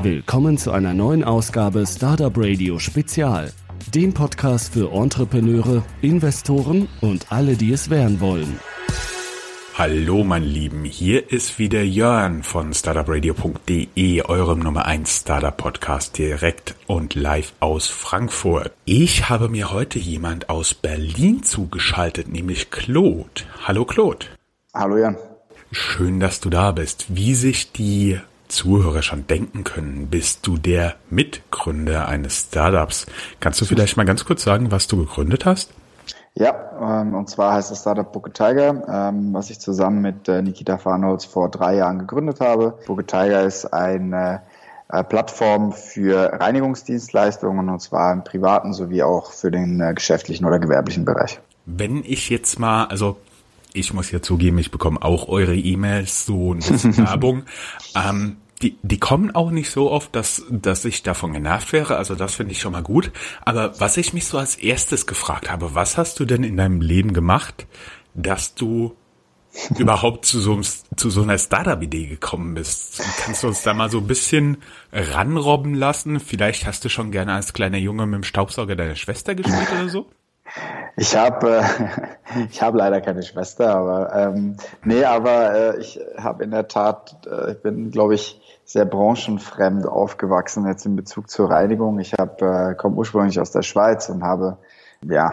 Willkommen zu einer neuen Ausgabe Startup Radio Spezial, dem Podcast für Entrepreneure, Investoren und alle, die es werden wollen. Hallo, mein Lieben, hier ist wieder Jörn von startupradio.de, eurem Nummer 1 Startup Podcast direkt und live aus Frankfurt. Ich habe mir heute jemand aus Berlin zugeschaltet, nämlich Claude. Hallo Claude. Hallo Jörn. Schön, dass du da bist. Wie sich die Zuhörer schon denken können, bist du der Mitgründer eines Startups. Kannst du vielleicht mal ganz kurz sagen, was du gegründet hast? Ja, ähm, und zwar heißt das Startup Booker Tiger, ähm, was ich zusammen mit äh, Nikita Farnholz vor drei Jahren gegründet habe. Booker Tiger ist eine äh, Plattform für Reinigungsdienstleistungen und zwar im privaten sowie auch für den äh, geschäftlichen oder gewerblichen Bereich. Wenn ich jetzt mal, also ich muss ja zugeben, ich bekomme auch eure E-Mails, so ein bisschen Werbung. ähm, die, die kommen auch nicht so oft, dass, dass ich davon genervt wäre. Also das finde ich schon mal gut. Aber was ich mich so als erstes gefragt habe, was hast du denn in deinem Leben gemacht, dass du überhaupt zu so, zu so einer Startup-Idee gekommen bist? Kannst du uns da mal so ein bisschen ranrobben lassen? Vielleicht hast du schon gerne als kleiner Junge mit dem Staubsauger deiner Schwester gespielt oder so? Ich habe äh, ich habe leider keine Schwester, aber ähm, nee, aber äh, ich habe in der Tat, äh, ich bin, glaube ich, sehr branchenfremd aufgewachsen jetzt in Bezug zur Reinigung. Ich habe äh, komme ursprünglich aus der Schweiz und habe ja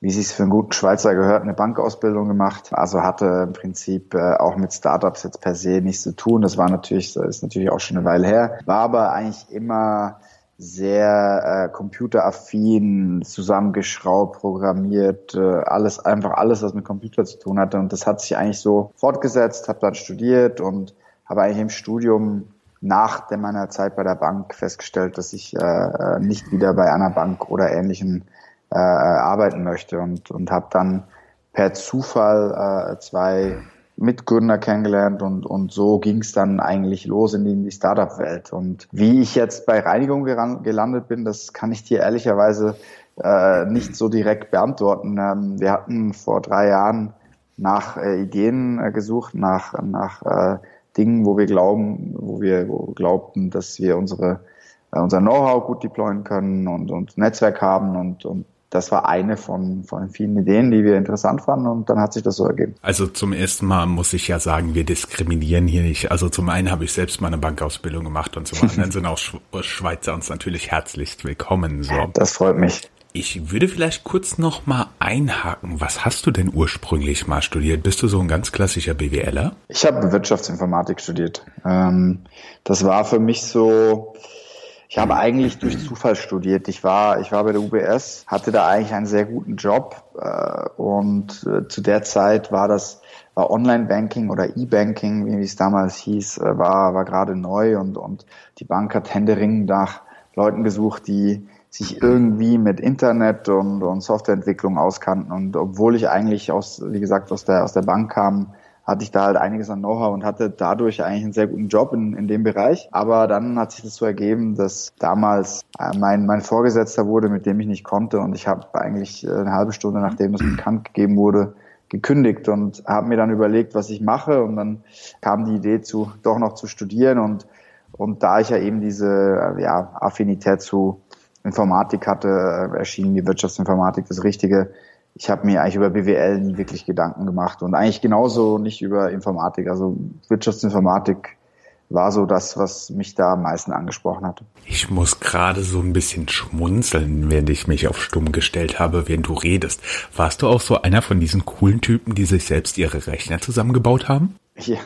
wie es für einen guten Schweizer gehört, eine Bankausbildung gemacht. Also hatte im Prinzip äh, auch mit Startups jetzt per se nichts zu tun. Das war natürlich, das ist natürlich auch schon eine Weile her. War aber eigentlich immer sehr äh, computeraffin, zusammengeschraubt, programmiert, äh, alles einfach alles, was mit Computer zu tun hatte. Und das hat sich eigentlich so fortgesetzt, habe dann studiert und habe eigentlich im Studium nach meiner Zeit bei der Bank festgestellt, dass ich äh, nicht wieder bei einer Bank oder ähnlichem äh, arbeiten möchte und, und habe dann per Zufall äh, zwei Mitgründer kennengelernt und, und so ging es dann eigentlich los in die, in die Startup-Welt. Und wie ich jetzt bei Reinigung gelandet bin, das kann ich dir ehrlicherweise äh, nicht so direkt beantworten. Ähm, wir hatten vor drei Jahren nach äh, Ideen äh, gesucht, nach, nach äh, Dingen, wo wir glauben, wo wir wo glaubten, dass wir unsere äh, unser Know-how gut deployen können und, und Netzwerk haben und, und das war eine von, von vielen Ideen, die wir interessant fanden und dann hat sich das so ergeben. Also zum ersten Mal muss ich ja sagen, wir diskriminieren hier nicht. Also zum einen habe ich selbst meine Bankausbildung gemacht und zum anderen sind auch Schweizer uns natürlich herzlichst willkommen. So. Das freut mich. Ich würde vielleicht kurz noch mal einhaken. Was hast du denn ursprünglich mal studiert? Bist du so ein ganz klassischer BWLer? Ich habe Wirtschaftsinformatik studiert. Ähm, das war für mich so, ich habe eigentlich durch Zufall studiert. Ich war, ich war bei der UBS, hatte da eigentlich einen sehr guten Job äh, und äh, zu der Zeit war das war Online-Banking oder E-Banking, wie es damals hieß, äh, war war gerade neu und und die Bank hat händeringend nach Leuten gesucht, die sich irgendwie mit Internet und, und Softwareentwicklung auskannten. Und obwohl ich eigentlich aus, wie gesagt, aus der aus der Bank kam, hatte ich da halt einiges an Know-how und hatte dadurch eigentlich einen sehr guten Job in, in dem Bereich. Aber dann hat sich das so ergeben, dass damals äh, mein, mein Vorgesetzter wurde, mit dem ich nicht konnte. Und ich habe eigentlich äh, eine halbe Stunde, nachdem das bekannt gegeben wurde, gekündigt und habe mir dann überlegt, was ich mache. Und dann kam die Idee zu, doch noch zu studieren. Und und da ich ja eben diese äh, ja, Affinität zu Informatik hatte, erschien mir Wirtschaftsinformatik das Richtige ich habe mir eigentlich über BWL wirklich Gedanken gemacht und eigentlich genauso nicht über Informatik. Also Wirtschaftsinformatik war so das, was mich da am meisten angesprochen hatte. Ich muss gerade so ein bisschen schmunzeln, während ich mich auf stumm gestellt habe, während du redest. Warst du auch so einer von diesen coolen Typen, die sich selbst ihre Rechner zusammengebaut haben? Ja,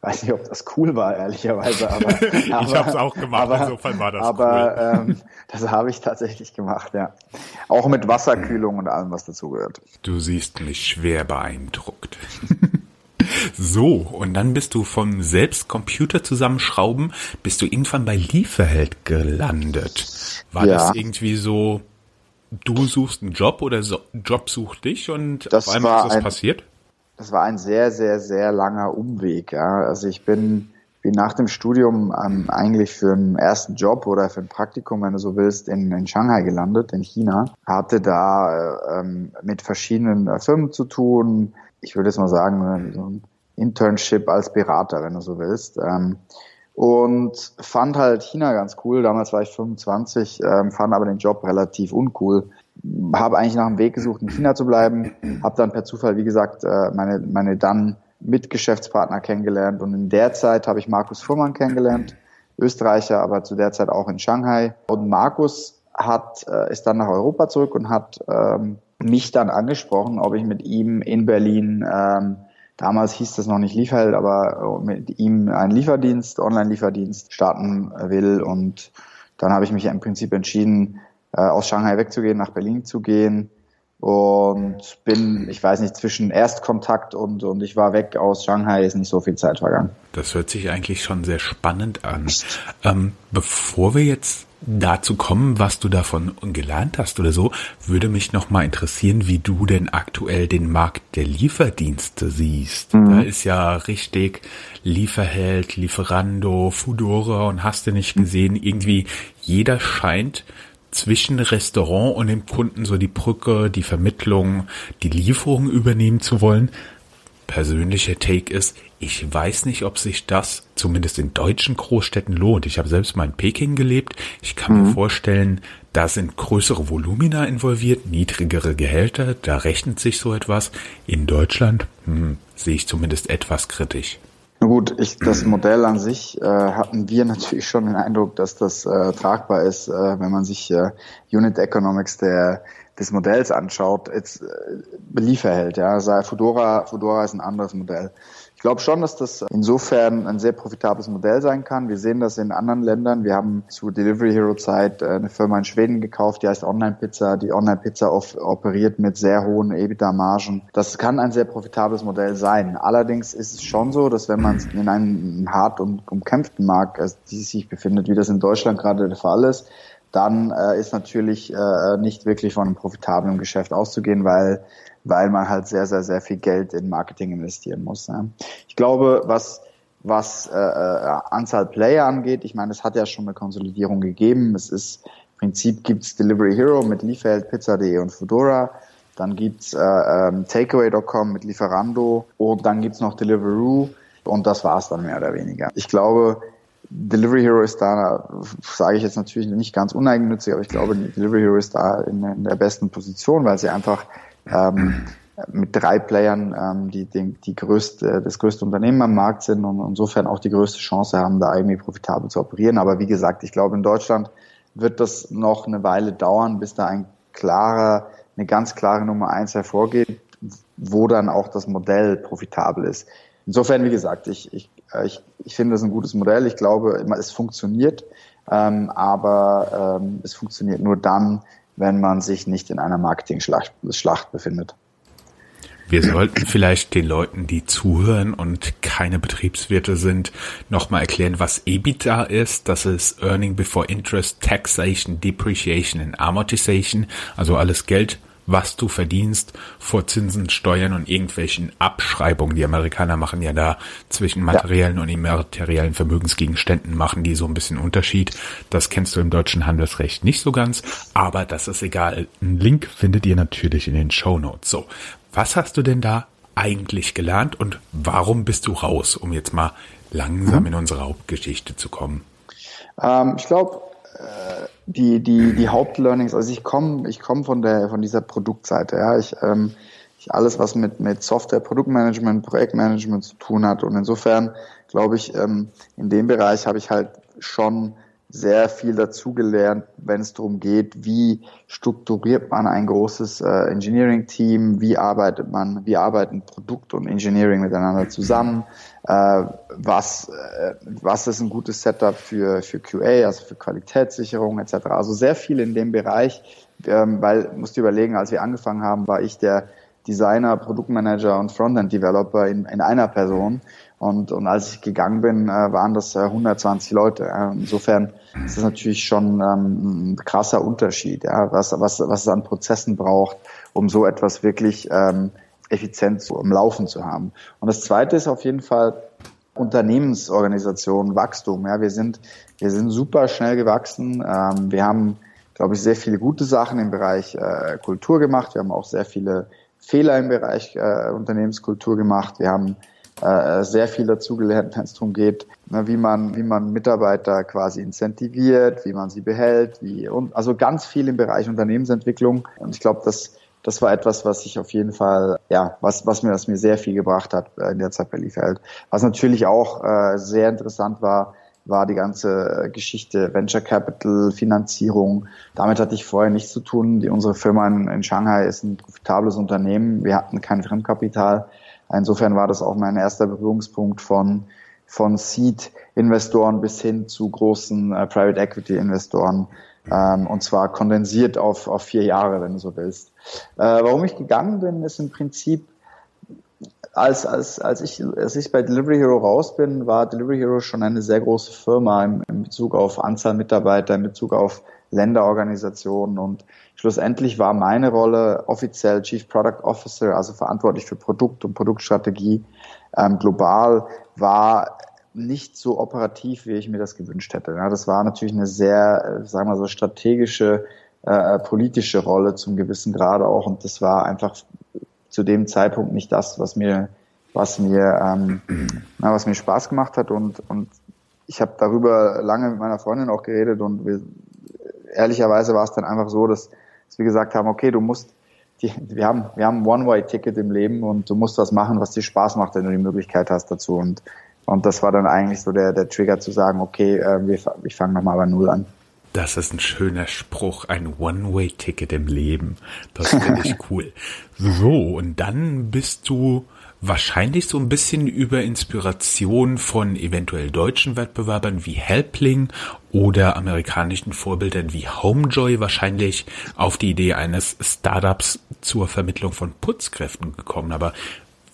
weiß nicht, ob das cool war, ehrlicherweise. Aber, ich habe es auch gemacht, aber, insofern war das aber, cool. Ähm, das habe ich tatsächlich gemacht, ja. Auch mit Wasserkühlung und allem, was dazugehört. Du siehst mich schwer beeindruckt. so, und dann bist du vom selbst Computer zusammenschrauben, bist du irgendwann bei Lieferheld gelandet. War ja. das irgendwie so, du suchst einen Job oder so, Job sucht dich und das auf einmal ist das ein, passiert? Das war ein sehr, sehr, sehr langer Umweg. Ja. Also ich bin, bin nach dem Studium ähm, eigentlich für einen ersten Job oder für ein Praktikum, wenn du so willst, in, in Shanghai gelandet, in China. Hatte da äh, ähm, mit verschiedenen äh, Firmen zu tun. Ich würde jetzt mal sagen, so ein Internship als Berater, wenn du so willst. Ähm, und fand halt China ganz cool. Damals war ich 25, ähm, fand aber den Job relativ uncool. Habe eigentlich nach einem Weg gesucht, in China zu bleiben. Habe dann per Zufall, wie gesagt, äh, meine, meine dann Mitgeschäftspartner kennengelernt. Und in der Zeit habe ich Markus Fuhrmann kennengelernt, Österreicher, aber zu der Zeit auch in Shanghai. Und Markus hat, äh, ist dann nach Europa zurück und hat ähm, mich dann angesprochen, ob ich mit ihm in Berlin ähm, Damals hieß das noch nicht Lieferheld, aber mit ihm einen Lieferdienst, Online-Lieferdienst starten will. Und dann habe ich mich im Prinzip entschieden, äh, aus Shanghai wegzugehen, nach Berlin zu gehen. Und bin, ich weiß nicht, zwischen Erstkontakt und, und ich war weg aus Shanghai, ist nicht so viel Zeit vergangen. Das hört sich eigentlich schon sehr spannend an. Ähm, bevor wir jetzt dazu kommen, was du davon gelernt hast oder so, würde mich noch mal interessieren, wie du denn aktuell den Markt der Lieferdienste siehst. Mhm. Da ist ja richtig Lieferheld, Lieferando, Fudora und hast du nicht gesehen, irgendwie jeder scheint zwischen Restaurant und dem Kunden so die Brücke, die Vermittlung, die Lieferung übernehmen zu wollen. Persönlicher Take ist, ich weiß nicht, ob sich das zumindest in deutschen Großstädten lohnt. Ich habe selbst mal in Peking gelebt. Ich kann mhm. mir vorstellen, da sind größere Volumina involviert, niedrigere Gehälter, da rechnet sich so etwas. In Deutschland hm, sehe ich zumindest etwas kritisch. Na gut, ich, das Modell an sich äh, hatten wir natürlich schon den Eindruck, dass das äh, tragbar ist, äh, wenn man sich äh, Unit Economics der des Modells anschaut, jetzt äh, Lieferheld, ja, sei Fedora, Fedora ist ein anderes Modell. Ich glaube schon, dass das insofern ein sehr profitables Modell sein kann. Wir sehen das in anderen Ländern. Wir haben zu Delivery Hero Zeit äh, eine Firma in Schweden gekauft, die heißt Online Pizza. Die Online Pizza operiert mit sehr hohen EBITDA-Margen. Das kann ein sehr profitables Modell sein. Allerdings ist es schon so, dass wenn man in einem hart und umkämpften Markt, also die sich befindet, wie das in Deutschland gerade der Fall ist, dann äh, ist natürlich äh, nicht wirklich von einem profitablen Geschäft auszugehen, weil weil man halt sehr, sehr, sehr viel Geld in Marketing investieren muss. Ne? Ich glaube, was was äh, äh, Anzahl Player angeht, ich meine, es hat ja schon eine Konsolidierung gegeben. Es ist im Prinzip gibt's Delivery Hero mit Lieferheld, Pizza.de und Fedora. Dann gibt's äh, ähm, Takeaway.com mit Lieferando und dann gibt's noch Deliveroo und das war's dann mehr oder weniger. Ich glaube, Delivery Hero ist da, sage ich jetzt natürlich nicht ganz uneigennützig, aber ich glaube, Delivery Hero ist da in, in der besten Position, weil sie einfach ähm, mit drei Playern, ähm, die, die, die größte, das größte Unternehmen am Markt sind und insofern auch die größte Chance haben, da irgendwie profitabel zu operieren. Aber wie gesagt, ich glaube, in Deutschland wird das noch eine Weile dauern, bis da ein klarer, eine ganz klare Nummer eins hervorgeht, wo dann auch das Modell profitabel ist. Insofern, wie gesagt, ich, ich, ich, ich finde das ein gutes Modell. Ich glaube, es funktioniert, ähm, aber ähm, es funktioniert nur dann, wenn man sich nicht in einer Marketing-Schlacht Schlacht befindet. Wir sollten vielleicht den Leuten, die zuhören und keine Betriebswirte sind, nochmal erklären, was EBITDA ist. Das ist Earning Before Interest, Taxation, Depreciation and Amortization, also alles Geld, was du verdienst vor Zinsen, Steuern und irgendwelchen Abschreibungen. Die Amerikaner machen ja da zwischen materiellen ja. und immateriellen Vermögensgegenständen machen die so ein bisschen Unterschied. Das kennst du im deutschen Handelsrecht nicht so ganz, aber das ist egal. Ein Link findet ihr natürlich in den Show Notes. So, was hast du denn da eigentlich gelernt und warum bist du raus, um jetzt mal langsam mhm. in unsere Hauptgeschichte zu kommen? Ähm, ich glaube, äh, die, die, die Hauptlearnings, also ich komme ich komm von der von dieser Produktseite, ja. Ich, ähm, ich alles, was mit, mit Software, Produktmanagement, Projektmanagement zu tun hat. Und insofern glaube ich, ähm, in dem Bereich habe ich halt schon sehr viel dazugelernt, wenn es darum geht, wie strukturiert man ein großes äh, Engineering-Team, wie arbeitet man, wie arbeiten Produkt und Engineering miteinander zusammen, was, äh, was ist ein gutes Setup für, für QA, also für Qualitätssicherung etc. Also sehr viel in dem Bereich, ähm, weil, musst du überlegen, als wir angefangen haben, war ich der Designer, Produktmanager und Frontend-Developer in, in einer Person. Und, und als ich gegangen bin, äh, waren das äh, 120 Leute. Äh, insofern ist das natürlich schon ähm, ein krasser Unterschied, ja, was, was, was es an Prozessen braucht, um so etwas wirklich ähm, effizient so im Laufen zu haben. Und das Zweite ist auf jeden Fall Unternehmensorganisation, Wachstum. Ja, wir sind, wir sind super schnell gewachsen. Ähm, wir haben, glaube ich, sehr viele gute Sachen im Bereich äh, Kultur gemacht. Wir haben auch sehr viele Fehler im Bereich äh, Unternehmenskultur gemacht. Wir haben äh, sehr viel dazugelernt, wenn es darum geht, ne, wie man, wie man Mitarbeiter quasi incentiviert, wie man sie behält, wie, und, also ganz viel im Bereich Unternehmensentwicklung. Und ich glaube, das, das war etwas, was ich auf jeden Fall, ja, was, was mir, was mir sehr viel gebracht hat äh, in der Zeit bei Liefeld. Was natürlich auch äh, sehr interessant war, war die ganze Geschichte Venture Capital, Finanzierung. Damit hatte ich vorher nichts zu tun. Die, unsere Firma in, in Shanghai ist ein profitables Unternehmen. Wir hatten kein Fremdkapital. Insofern war das auch mein erster Berührungspunkt von, von Seed-Investoren bis hin zu großen äh, Private Equity-Investoren. Ähm, und zwar kondensiert auf, auf vier Jahre, wenn du so willst. Äh, warum ich gegangen bin, ist im Prinzip, als, als, als, ich, als ich bei Delivery Hero raus bin, war Delivery Hero schon eine sehr große Firma in, in Bezug auf Anzahl Mitarbeiter, in Bezug auf Länderorganisationen und schlussendlich war meine Rolle offiziell Chief Product Officer, also verantwortlich für Produkt und Produktstrategie ähm, global, war nicht so operativ, wie ich mir das gewünscht hätte. Ja, das war natürlich eine sehr, äh, sagen wir so, strategische, äh, politische Rolle zum gewissen Grade auch und das war einfach zu dem Zeitpunkt nicht das, was mir, was mir, ähm, na, was mir Spaß gemacht hat und und ich habe darüber lange mit meiner Freundin auch geredet und wir, ehrlicherweise war es dann einfach so, dass, dass wir gesagt haben, okay, du musst die, wir haben, wir haben ein One-Way-Ticket im Leben und du musst was machen, was dir Spaß macht, wenn du die Möglichkeit hast dazu. Und und das war dann eigentlich so der, der Trigger zu sagen, okay, äh, wir, ich fange nochmal bei Null an. Das ist ein schöner Spruch, ein One-Way-Ticket im Leben. Das finde ich cool. So, und dann bist du wahrscheinlich so ein bisschen über Inspiration von eventuell deutschen Wettbewerbern wie Helpling oder amerikanischen Vorbildern wie Homejoy wahrscheinlich auf die Idee eines Startups zur Vermittlung von Putzkräften gekommen. Aber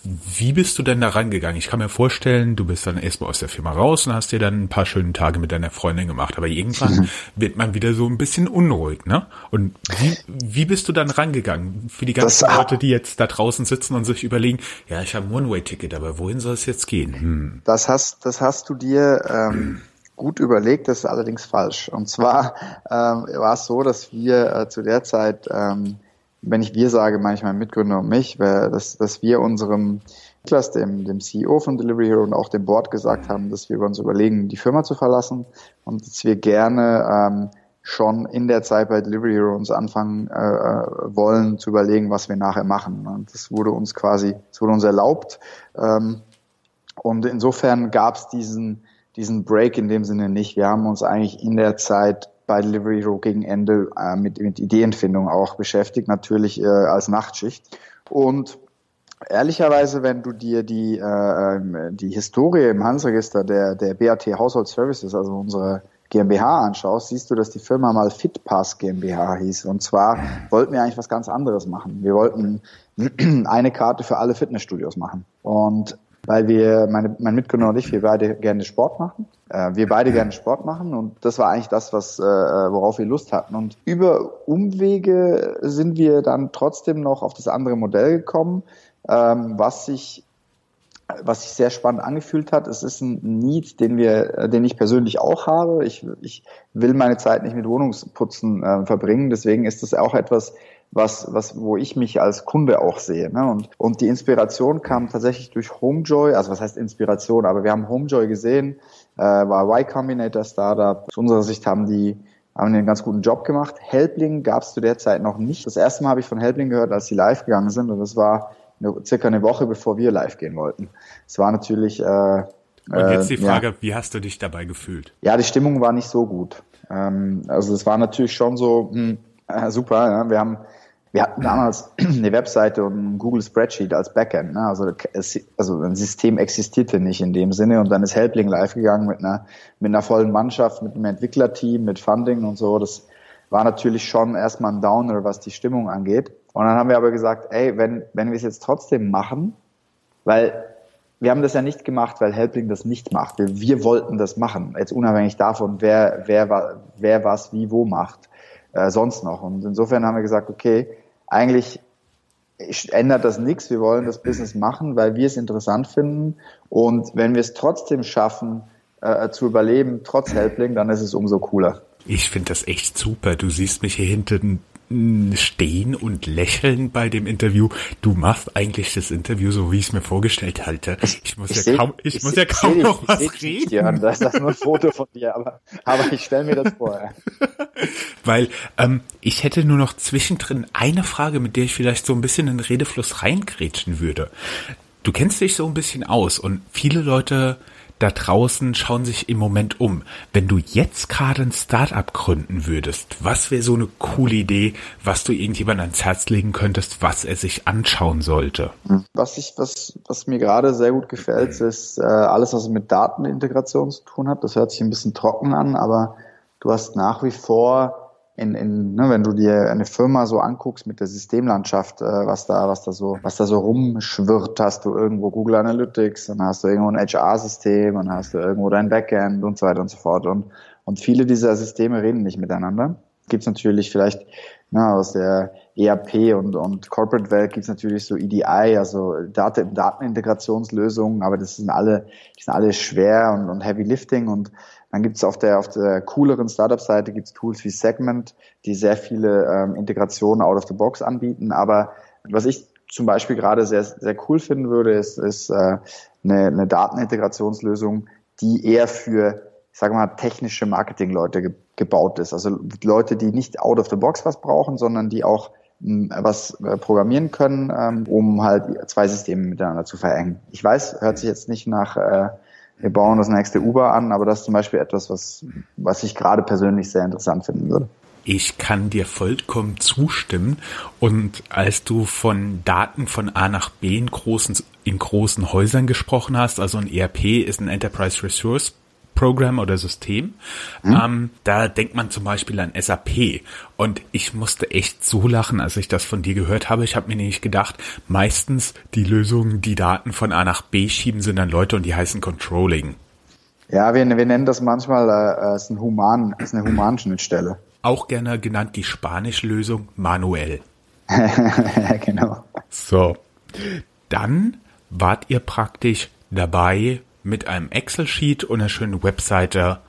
wie bist du denn da rangegangen? Ich kann mir vorstellen, du bist dann erstmal aus der Firma raus und hast dir dann ein paar schöne Tage mit deiner Freundin gemacht. Aber irgendwann wird man wieder so ein bisschen unruhig, ne? Und wie, wie bist du dann rangegangen? Für die ganzen das, Leute, die jetzt da draußen sitzen und sich überlegen, ja, ich habe ein One-Way-Ticket, aber wohin soll es jetzt gehen? Hm. Das hast, das hast du dir ähm, gut überlegt, das ist allerdings falsch. Und zwar ähm, war es so, dass wir äh, zu der Zeit ähm, wenn ich wir sage, manchmal Mitgründer und mich, dass, dass wir unserem Niklas, dem, dem CEO von Delivery Hero und auch dem Board gesagt haben, dass wir uns überlegen, die Firma zu verlassen und dass wir gerne ähm, schon in der Zeit bei Delivery Hero uns anfangen äh, äh wollen zu überlegen, was wir nachher machen. Und das wurde uns quasi, das wurde uns erlaubt. Ähm, und insofern gab es diesen, diesen Break in dem Sinne nicht. Wir haben uns eigentlich in der Zeit bei Delivery Hero gegen Ende äh, mit, mit Ideenfindung auch beschäftigt, natürlich äh, als Nachtschicht. Und ehrlicherweise, wenn du dir die, äh, ähm, die Historie im Handelsregister der, der BAT Household Services, also unsere GmbH anschaust, siehst du, dass die Firma mal Fitpass GmbH hieß. Und zwar wollten wir eigentlich was ganz anderes machen. Wir wollten eine Karte für alle Fitnessstudios machen. Und weil wir, meine, mein Mitgründer und ich, wir beide gerne Sport machen. Äh, wir beide gerne Sport machen und das war eigentlich das, was, äh, worauf wir Lust hatten. Und über Umwege sind wir dann trotzdem noch auf das andere Modell gekommen, ähm, was sich was sich sehr spannend angefühlt hat. Es ist ein Need, den wir, den ich persönlich auch habe. Ich, ich will meine Zeit nicht mit Wohnungsputzen äh, verbringen. Deswegen ist das auch etwas, was, was, wo ich mich als Kunde auch sehe. Ne? Und, und die Inspiration kam tatsächlich durch Homejoy, also was heißt Inspiration, aber wir haben Homejoy gesehen, äh, war Y Combinator Startup. Aus unserer Sicht haben die haben einen ganz guten Job gemacht. Helpling gab es zu der Zeit noch nicht. Das erste Mal habe ich von Helpling gehört, als sie live gegangen sind und das war eine, circa eine Woche, bevor wir live gehen wollten. Es war natürlich... Äh, und jetzt die äh, Frage, ja. wie hast du dich dabei gefühlt? Ja, die Stimmung war nicht so gut. Ähm, also es war natürlich schon so, hm, äh, super, ja, wir haben wir hatten damals eine Webseite und ein Google Spreadsheet als Backend. Ne? Also, also ein System existierte nicht in dem Sinne. Und dann ist Helpling live gegangen mit einer, mit einer vollen Mannschaft, mit einem Entwicklerteam, mit Funding und so. Das war natürlich schon erstmal ein Downer, was die Stimmung angeht. Und dann haben wir aber gesagt, ey, wenn, wenn wir es jetzt trotzdem machen, weil wir haben das ja nicht gemacht, weil Helpling das nicht macht. Wir, wir wollten das machen, jetzt unabhängig davon, wer, wer, wer was wie wo macht äh, sonst noch. Und insofern haben wir gesagt, okay, eigentlich ändert das nichts. Wir wollen das Business machen, weil wir es interessant finden. Und wenn wir es trotzdem schaffen, äh, zu überleben, trotz Helpling, dann ist es umso cooler. Ich finde das echt super. Du siehst mich hier hinten stehen und lächeln bei dem Interview. Du machst eigentlich das Interview so, wie ich es mir vorgestellt halte. Ich muss ich ja seh, kaum, ich, ich muss seh, ja kaum dich, noch was reden. Nicht, Jörn, das ist nur ein Foto von dir, aber, aber ich stelle mir das vor. Weil ähm, ich hätte nur noch zwischendrin eine Frage, mit der ich vielleicht so ein bisschen in den Redefluss reingrätschen würde. Du kennst dich so ein bisschen aus und viele Leute da draußen schauen sich im Moment um. Wenn du jetzt gerade ein Startup gründen würdest, was wäre so eine coole Idee, was du irgendjemandem ans Herz legen könntest, was er sich anschauen sollte? Was ich, was, was mir gerade sehr gut gefällt, ist äh, alles, was mit Datenintegration zu tun hat. Das hört sich ein bisschen trocken an, aber du hast nach wie vor in, in ne, wenn du dir eine Firma so anguckst mit der Systemlandschaft, äh, was da, was da so, was da so rumschwirrt, hast du irgendwo Google Analytics, dann hast du irgendwo ein HR-System, dann hast du irgendwo dein Backend und so weiter und so fort. Und, und viele dieser Systeme reden nicht miteinander. Gibt es natürlich vielleicht na, aus der ERP und, und Corporate-Welt gibt es natürlich so EDI, also Daten, Datenintegrationslösungen, aber das sind alle, die sind alle schwer und, und Heavy Lifting und dann gibt es auf der, auf der cooleren Startup-Seite gibt's Tools wie Segment, die sehr viele ähm, Integrationen out of the box anbieten. Aber was ich zum Beispiel gerade sehr, sehr cool finden würde, ist, ist äh, eine, eine Datenintegrationslösung, die eher für, ich sage mal, technische Marketing-Leute ge gebaut ist. Also Leute, die nicht out of the box was brauchen, sondern die auch hm, was äh, programmieren können, ähm, um halt zwei Systeme miteinander zu verengen. Ich weiß, hört sich jetzt nicht nach äh, wir bauen das nächste Uber an, aber das ist zum Beispiel etwas, was, was ich gerade persönlich sehr interessant finden würde. Ich kann dir vollkommen zustimmen. Und als du von Daten von A nach B in großen, in großen Häusern gesprochen hast, also ein ERP ist ein Enterprise Resource Program oder System. Mhm. Ähm, da denkt man zum Beispiel an SAP. Und ich musste echt so lachen, als ich das von dir gehört habe. Ich habe mir nämlich gedacht, meistens die Lösungen, die Daten von A nach B schieben, sind dann Leute und die heißen Controlling. Ja, wir, wir nennen das manchmal äh, ist ein Human, ist eine Humanschnittstelle. Auch gerne genannt die Spanisch-Lösung manuell. genau. So, dann wart ihr praktisch dabei, mit einem Excel-Sheet und einer schönen Webseite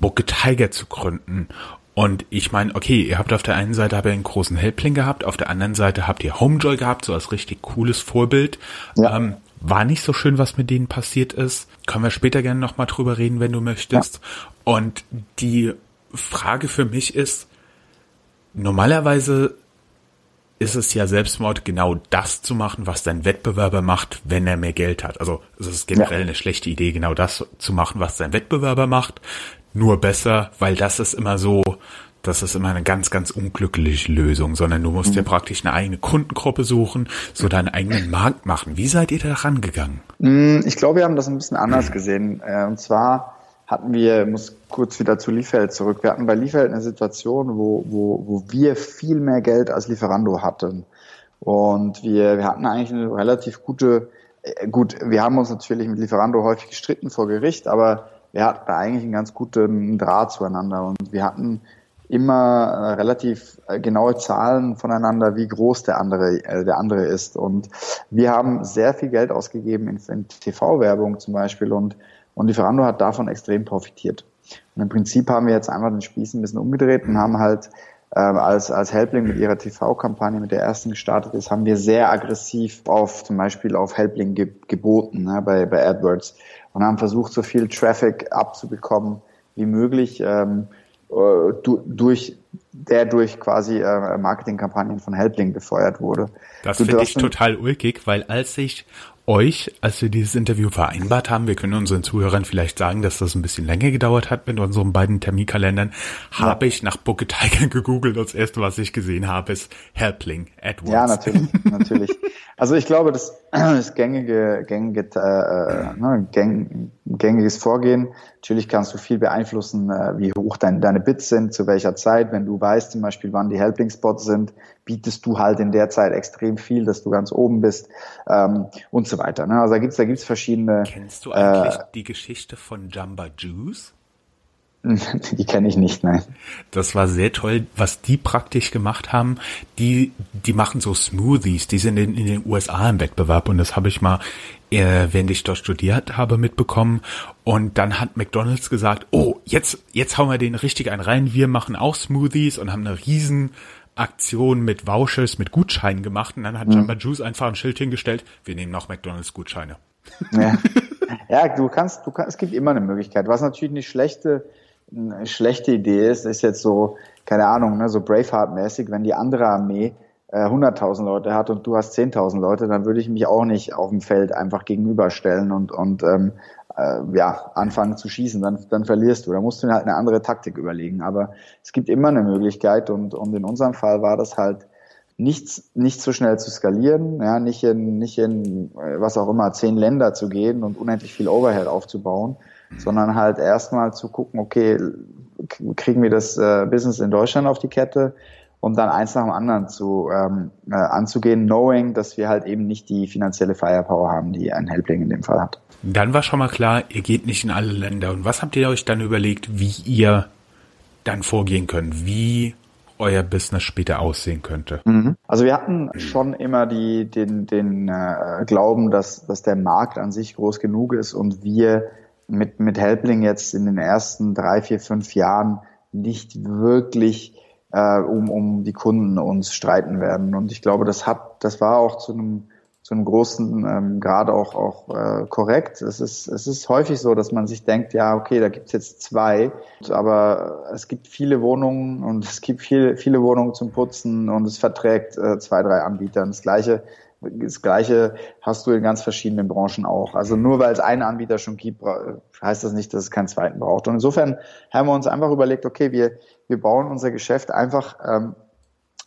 Booke Tiger zu gründen. Und ich meine, okay, ihr habt auf der einen Seite habt ihr einen großen Helpling gehabt, auf der anderen Seite habt ihr Homejoy gehabt, so als richtig cooles Vorbild. Ja. Ähm, war nicht so schön, was mit denen passiert ist. Können wir später gerne nochmal drüber reden, wenn du möchtest. Ja. Und die Frage für mich ist, normalerweise ist es ja Selbstmord, genau das zu machen, was dein Wettbewerber macht, wenn er mehr Geld hat. Also es ist generell ja. eine schlechte Idee, genau das zu machen, was dein Wettbewerber macht. Nur besser, weil das ist immer so, das ist immer eine ganz, ganz unglückliche Lösung, sondern du musst mhm. dir praktisch eine eigene Kundengruppe suchen, so deinen eigenen Markt machen. Wie seid ihr da rangegangen? Mm, ich glaube, wir haben das ein bisschen anders gesehen. Äh, und zwar hatten wir, muss kurz wieder zu Liefeld zurück, wir hatten bei Liefeld eine Situation, wo, wo, wo wir viel mehr Geld als Lieferando hatten. Und wir, wir hatten eigentlich eine relativ gute, äh, gut, wir haben uns natürlich mit Lieferando häufig gestritten vor Gericht, aber wir hatten eigentlich einen ganz guten Draht zueinander und wir hatten immer äh, relativ äh, genaue Zahlen voneinander, wie groß der andere, äh, der andere ist. Und wir haben sehr viel Geld ausgegeben in, in TV-Werbung zum Beispiel und und Lieferando hat davon extrem profitiert. Und im Prinzip haben wir jetzt einfach den Spieß ein bisschen umgedreht und haben halt äh, als, als Helpling mit ihrer TV-Kampagne, mit der ersten gestartet ist, haben wir sehr aggressiv auf zum Beispiel auf Helpling ge geboten ne, bei, bei AdWords und haben versucht, so viel Traffic abzubekommen wie möglich ähm, äh, durch der durch quasi äh, Marketingkampagnen von Helpling befeuert wurde. Das finde ich total ulkig, weil als ich euch, als wir dieses Interview vereinbart haben, wir können unseren Zuhörern vielleicht sagen, dass das ein bisschen länger gedauert hat mit unseren beiden Terminkalendern, ja. habe ich nach Booke Tiger gegoogelt. Das erste, was ich gesehen habe, ist Helpling AdWords. Ja, natürlich, natürlich. Also ich glaube, das ist gängige, gängige, äh, ne, gäng, gängiges Vorgehen. Natürlich kannst du viel beeinflussen, äh, wie hoch dein, deine Bits sind, zu welcher Zeit. Wenn du weißt zum Beispiel, wann die Helpling-Spots sind, bietest du halt in der Zeit extrem viel, dass du ganz oben bist ähm, und so weiter. Ne? Also da gibt's da gibt's verschiedene. Kennst du eigentlich äh, die Geschichte von Jamba Juice? Die kenne ich nicht, nein. Das war sehr toll, was die praktisch gemacht haben. Die, die machen so Smoothies, die sind in, in den USA im Wettbewerb und das habe ich mal, äh, während ich dort studiert habe, mitbekommen. Und dann hat McDonalds gesagt, oh, jetzt, jetzt hauen wir den richtig einen rein. Wir machen auch Smoothies und haben eine riesen Aktion mit Vouchers, mit Gutscheinen gemacht und dann hat mhm. Jamba Juice einfach ein Schild hingestellt, wir nehmen noch McDonalds Gutscheine. Ja. ja, du kannst, du kannst, es gibt immer eine Möglichkeit. Was natürlich eine schlechte, eine schlechte Idee ist, ist jetzt so, keine Ahnung, ne, so Braveheart-mäßig, wenn die andere Armee äh, 100.000 Leute hat und du hast 10.000 Leute, dann würde ich mich auch nicht auf dem Feld einfach gegenüberstellen und, und ähm, äh, ja, anfangen zu schießen, dann, dann verlierst du. Da musst du halt eine andere Taktik überlegen. Aber es gibt immer eine Möglichkeit und, und in unserem Fall war das halt nichts, nicht so schnell zu skalieren, ja, nicht in, nicht in, äh, was auch immer, zehn Länder zu gehen und unendlich viel Overhead aufzubauen, sondern halt erstmal zu gucken, okay, kriegen wir das äh, Business in Deutschland auf die Kette, um dann eins nach dem anderen zu ähm, äh, anzugehen, knowing, dass wir halt eben nicht die finanzielle Firepower haben, die ein Helpling in dem Fall hat. Dann war schon mal klar, ihr geht nicht in alle Länder. Und was habt ihr euch dann überlegt, wie ihr dann vorgehen könnt, wie euer Business später aussehen könnte? Mhm. Also wir hatten schon immer die, den, den äh, Glauben, dass, dass der Markt an sich groß genug ist und wir mit, mit Helpling jetzt in den ersten drei, vier, fünf Jahren nicht wirklich äh, um, um die Kunden uns streiten werden. Und ich glaube, das hat, das war auch zu einem zu einem großen ähm, Grad auch auch äh, korrekt. Es ist es ist häufig so, dass man sich denkt, ja okay, da gibt's jetzt zwei, aber es gibt viele Wohnungen und es gibt viele viele Wohnungen zum Putzen und es verträgt äh, zwei drei Anbieter. Und das gleiche das Gleiche hast du in ganz verschiedenen Branchen auch. Also nur weil es einen Anbieter schon gibt, heißt das nicht, dass es keinen zweiten braucht. Und insofern haben wir uns einfach überlegt, okay, wir, wir bauen unser Geschäft einfach ähm,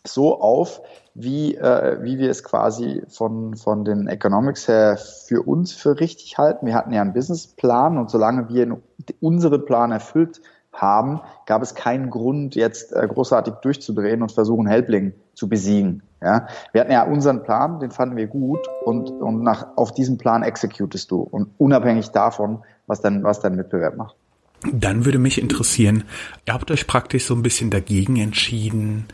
so auf, wie, äh, wie wir es quasi von, von den Economics her für uns für richtig halten. Wir hatten ja einen Businessplan und solange wir unseren Plan erfüllt haben, gab es keinen Grund, jetzt äh, großartig durchzudrehen und versuchen, Helpling zu besiegen. Ja? Wir hatten ja unseren Plan, den fanden wir gut und, und nach, auf diesem Plan executest du und unabhängig davon, was dein, was dein Mitbewerb macht. Dann würde mich interessieren, ihr habt euch praktisch so ein bisschen dagegen entschieden,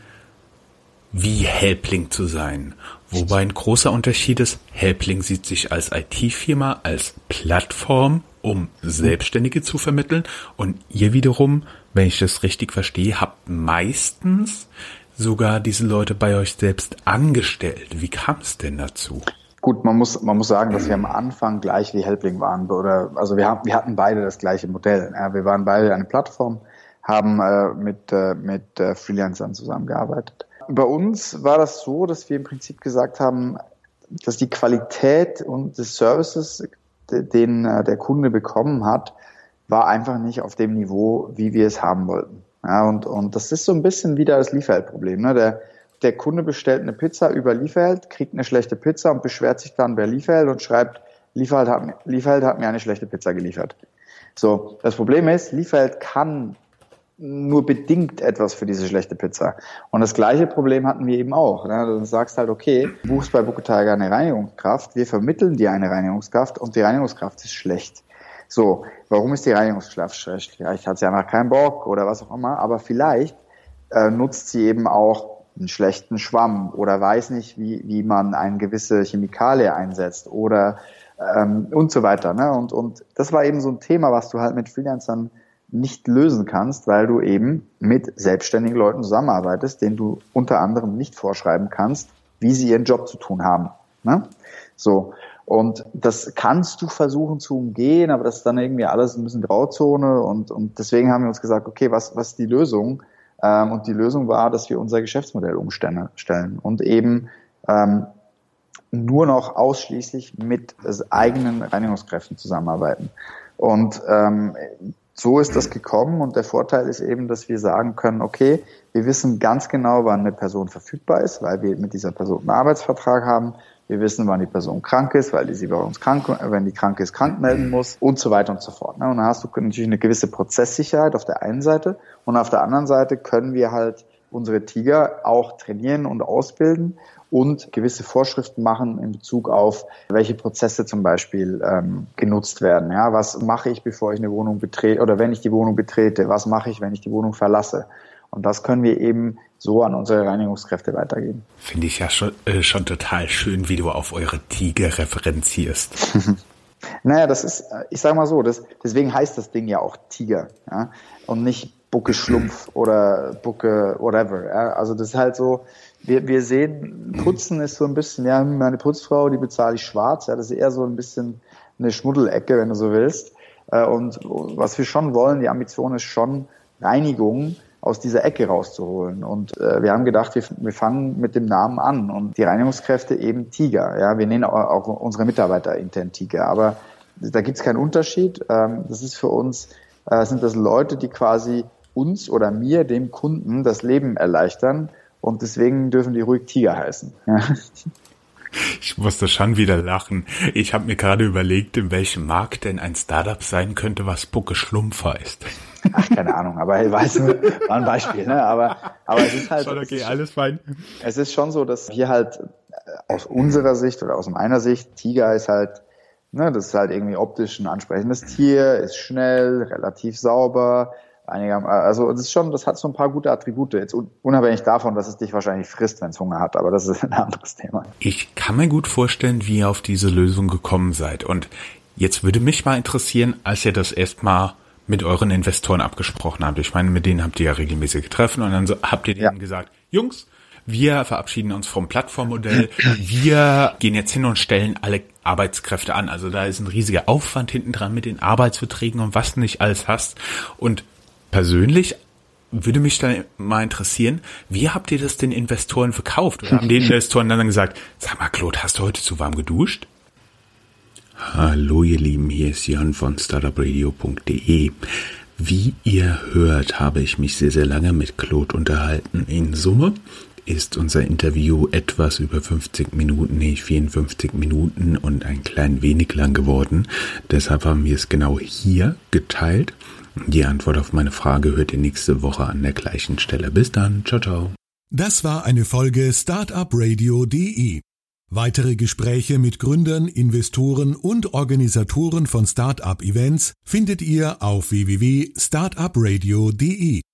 wie Helpling zu sein. Wobei ein großer Unterschied ist, Helpling sieht sich als IT-Firma, als Plattform, um Selbstständige zu vermitteln. Und ihr wiederum, wenn ich das richtig verstehe, habt meistens sogar diese Leute bei euch selbst angestellt. Wie kam es denn dazu? Gut, man muss, man muss sagen, dass wir am Anfang gleich wie Helpling waren. Oder, also wir, haben, wir hatten beide das gleiche Modell. Ja, wir waren beide eine Plattform, haben äh, mit, äh, mit äh, Freelancern zusammengearbeitet. Bei uns war das so, dass wir im Prinzip gesagt haben, dass die Qualität und des Services, den äh, der Kunde bekommen hat, war einfach nicht auf dem Niveau, wie wir es haben wollten. Ja, und, und das ist so ein bisschen wieder das Lieferheld-Problem. Ne? Der, der Kunde bestellt eine Pizza über Lieferheld, kriegt eine schlechte Pizza und beschwert sich dann bei Lieferheld und schreibt, Lieferheld hat, Lieferheld hat mir eine schlechte Pizza geliefert. So, das Problem ist, Lieferheld kann nur bedingt etwas für diese schlechte Pizza. Und das gleiche Problem hatten wir eben auch. Ne? Du sagst halt, okay, du buchst bei Buketiger eine Reinigungskraft, wir vermitteln dir eine Reinigungskraft und die Reinigungskraft ist schlecht. So, warum ist die Reinigungskraft schlecht? Vielleicht hat sie einfach keinen Bock oder was auch immer, aber vielleicht äh, nutzt sie eben auch einen schlechten Schwamm oder weiß nicht, wie, wie man eine gewisse Chemikalie einsetzt oder ähm, und so weiter. Ne? Und, und das war eben so ein Thema, was du halt mit Freelancern nicht lösen kannst, weil du eben mit selbstständigen Leuten zusammenarbeitest, denen du unter anderem nicht vorschreiben kannst, wie sie ihren Job zu tun haben. Ne? So. Und das kannst du versuchen zu umgehen, aber das ist dann irgendwie alles ein bisschen Grauzone und, und deswegen haben wir uns gesagt, okay, was, was ist die Lösung? Ähm, und die Lösung war, dass wir unser Geschäftsmodell umstellen und eben ähm, nur noch ausschließlich mit eigenen Reinigungskräften zusammenarbeiten. Und ähm, so ist das gekommen und der Vorteil ist eben, dass wir sagen können, okay, wir wissen ganz genau, wann eine Person verfügbar ist, weil wir mit dieser Person einen Arbeitsvertrag haben. Wir wissen, wann die Person krank ist, weil die sie bei uns krank, wenn die krank ist, krank melden muss und so weiter und so fort. Ne? Und dann hast du natürlich eine gewisse Prozesssicherheit auf der einen Seite und auf der anderen Seite können wir halt unsere Tiger auch trainieren und ausbilden und gewisse Vorschriften machen in Bezug auf, welche Prozesse zum Beispiel ähm, genutzt werden. Ja, was mache ich, bevor ich eine Wohnung betrete oder wenn ich die Wohnung betrete? Was mache ich, wenn ich die Wohnung verlasse? Und das können wir eben so an unsere Reinigungskräfte weitergeben. Finde ich ja schon, äh, schon total schön, wie du auf eure Tiger referenzierst. naja, das ist, ich sage mal so, das, deswegen heißt das Ding ja auch Tiger. Ja? Und nicht Bucke Schlumpf oder Bucke whatever. Ja? Also das ist halt so, wir, wir sehen, Putzen ist so ein bisschen, ja, meine Putzfrau, die bezahle ich schwarz, ja, das ist eher so ein bisschen eine Schmuddelecke, wenn du so willst. Äh, und was wir schon wollen, die Ambition ist schon Reinigung aus dieser Ecke rauszuholen. Und äh, wir haben gedacht, wir, wir fangen mit dem Namen an und die Reinigungskräfte eben Tiger. Ja, wir nennen auch, auch unsere Mitarbeiter intern Tiger, aber da gibt es keinen Unterschied. Ähm, das ist für uns, äh, sind das Leute, die quasi uns oder mir, dem Kunden, das Leben erleichtern. Und deswegen dürfen die ruhig Tiger heißen. Ich musste schon wieder lachen. Ich habe mir gerade überlegt, in welchem Markt denn ein Startup sein könnte, was Bucke Schlumpf heißt. Ach, keine Ahnung, aber ich weiß, war ein Beispiel, ne? Aber, aber es ist halt. Schon okay, ist, alles fein. Es ist schon so, dass wir halt äh, aus unserer Sicht oder aus meiner Sicht, Tiger ist halt, ne, das ist halt irgendwie optisch ein ansprechendes Tier, ist schnell, relativ sauber, einiger, also das ist schon, das hat so ein paar gute Attribute. Jetzt unabhängig davon, dass es dich wahrscheinlich frisst, wenn es Hunger hat, aber das ist ein anderes Thema. Ich kann mir gut vorstellen, wie ihr auf diese Lösung gekommen seid. Und jetzt würde mich mal interessieren, als ihr das erstmal mit euren Investoren abgesprochen habt. Ich meine, mit denen habt ihr ja regelmäßig Treffen und dann so, habt ihr denen ja. gesagt, Jungs, wir verabschieden uns vom Plattformmodell. Wir gehen jetzt hin und stellen alle Arbeitskräfte an. Also da ist ein riesiger Aufwand hinten dran mit den Arbeitsverträgen und was nicht alles hast. Und persönlich würde mich dann mal interessieren, wie habt ihr das den Investoren verkauft? Oder haben die Investoren dann gesagt, sag mal, Claude, hast du heute zu warm geduscht? Hallo ihr Lieben, hier ist Jan von startupradio.de. Wie ihr hört, habe ich mich sehr, sehr lange mit Claude unterhalten. In Summe ist unser Interview etwas über 50 Minuten, nee, 54 Minuten und ein klein wenig lang geworden. Deshalb haben wir es genau hier geteilt. Die Antwort auf meine Frage hört ihr nächste Woche an der gleichen Stelle. Bis dann. Ciao, ciao. Das war eine Folge Startupradio.de. Weitere Gespräche mit Gründern, Investoren und Organisatoren von Startup-Events findet ihr auf www.startupradio.de.